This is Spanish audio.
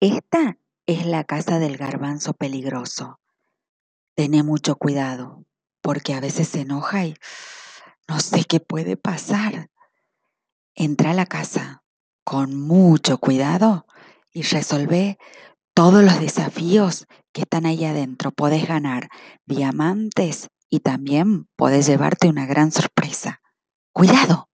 Esta es la casa del garbanzo peligroso. Tené mucho cuidado, porque a veces se enoja y no sé qué puede pasar. Entra a la casa con mucho cuidado y resolvé todos los desafíos que están ahí adentro. Podés ganar diamantes y también podés llevarte una gran sorpresa. Cuidado.